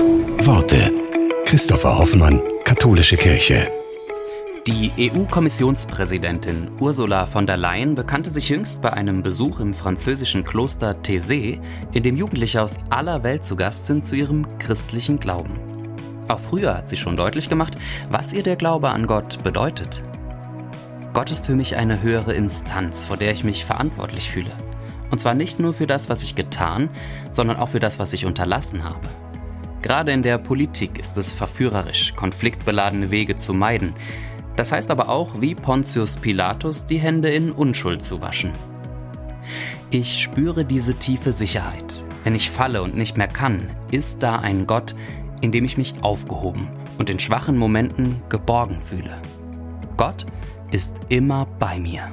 Worte. Christopher Hoffmann, Katholische Kirche. Die EU-Kommissionspräsidentin Ursula von der Leyen bekannte sich jüngst bei einem Besuch im französischen Kloster Thésée, in dem Jugendliche aus aller Welt zu Gast sind, zu ihrem christlichen Glauben. Auch früher hat sie schon deutlich gemacht, was ihr der Glaube an Gott bedeutet. Gott ist für mich eine höhere Instanz, vor der ich mich verantwortlich fühle. Und zwar nicht nur für das, was ich getan, sondern auch für das, was ich unterlassen habe. Gerade in der Politik ist es verführerisch, konfliktbeladene Wege zu meiden. Das heißt aber auch, wie Pontius Pilatus die Hände in Unschuld zu waschen. Ich spüre diese tiefe Sicherheit. Wenn ich falle und nicht mehr kann, ist da ein Gott, in dem ich mich aufgehoben und in schwachen Momenten geborgen fühle. Gott ist immer bei mir.